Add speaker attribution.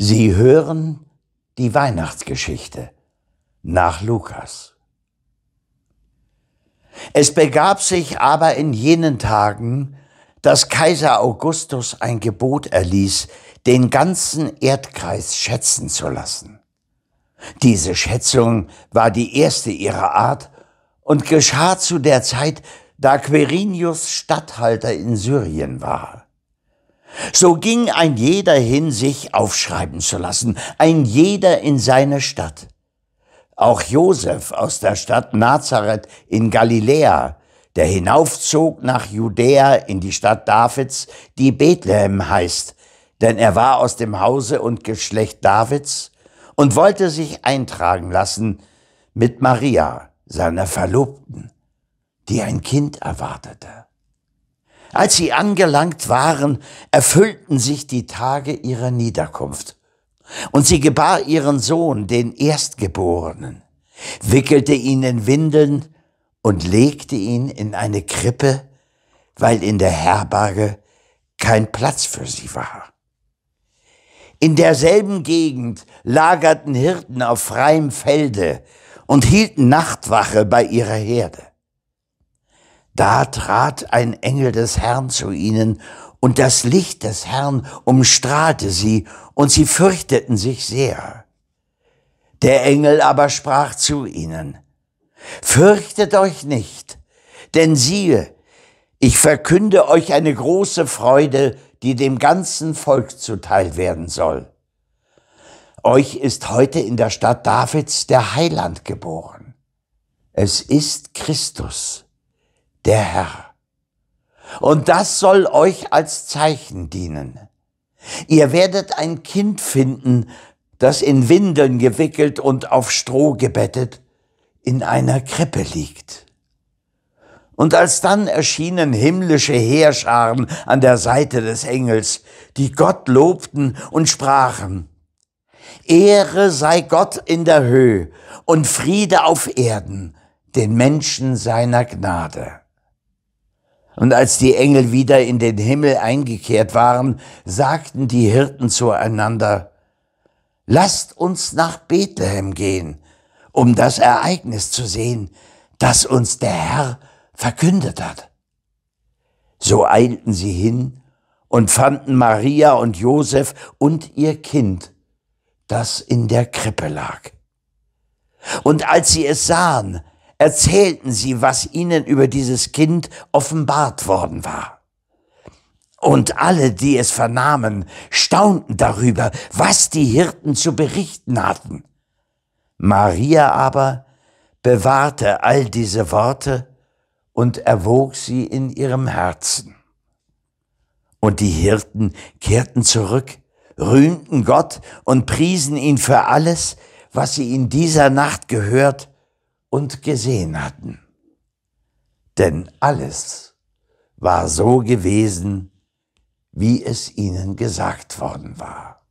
Speaker 1: Sie hören die Weihnachtsgeschichte nach Lukas. Es begab sich aber in jenen Tagen, dass Kaiser Augustus ein Gebot erließ, den ganzen Erdkreis schätzen zu lassen. Diese Schätzung war die erste ihrer Art und geschah zu der Zeit, da Quirinius Statthalter in Syrien war. So ging ein jeder hin, sich aufschreiben zu lassen, ein jeder in seine Stadt. Auch Josef aus der Stadt Nazareth in Galiläa, der hinaufzog nach Judäa in die Stadt Davids, die Bethlehem heißt, denn er war aus dem Hause und Geschlecht Davids und wollte sich eintragen lassen mit Maria, seiner Verlobten, die ein Kind erwartete. Als sie angelangt waren, erfüllten sich die Tage ihrer Niederkunft. Und sie gebar ihren Sohn, den Erstgeborenen, wickelte ihn in Windeln und legte ihn in eine Krippe, weil in der Herberge kein Platz für sie war. In derselben Gegend lagerten Hirten auf freiem Felde und hielten Nachtwache bei ihrer Herde. Da trat ein Engel des Herrn zu ihnen, und das Licht des Herrn umstrahlte sie, und sie fürchteten sich sehr. Der Engel aber sprach zu ihnen, Fürchtet euch nicht, denn siehe, ich verkünde euch eine große Freude, die dem ganzen Volk zuteil werden soll. Euch ist heute in der Stadt Davids der Heiland geboren. Es ist Christus der Herr. Und das soll euch als Zeichen dienen. Ihr werdet ein Kind finden, das in Windeln gewickelt und auf Stroh gebettet in einer Krippe liegt. Und alsdann erschienen himmlische Heerscharen an der Seite des Engels, die Gott lobten und sprachen, Ehre sei Gott in der Höhe und Friede auf Erden, den Menschen seiner Gnade. Und als die Engel wieder in den Himmel eingekehrt waren, sagten die Hirten zueinander, Lasst uns nach Bethlehem gehen, um das Ereignis zu sehen, das uns der Herr verkündet hat. So eilten sie hin und fanden Maria und Josef und ihr Kind, das in der Krippe lag. Und als sie es sahen, erzählten sie, was ihnen über dieses Kind offenbart worden war. Und alle, die es vernahmen, staunten darüber, was die Hirten zu berichten hatten. Maria aber bewahrte all diese Worte und erwog sie in ihrem Herzen. Und die Hirten kehrten zurück, rühmten Gott und priesen ihn für alles, was sie in dieser Nacht gehört und gesehen hatten. Denn alles war so gewesen, wie es ihnen gesagt worden war.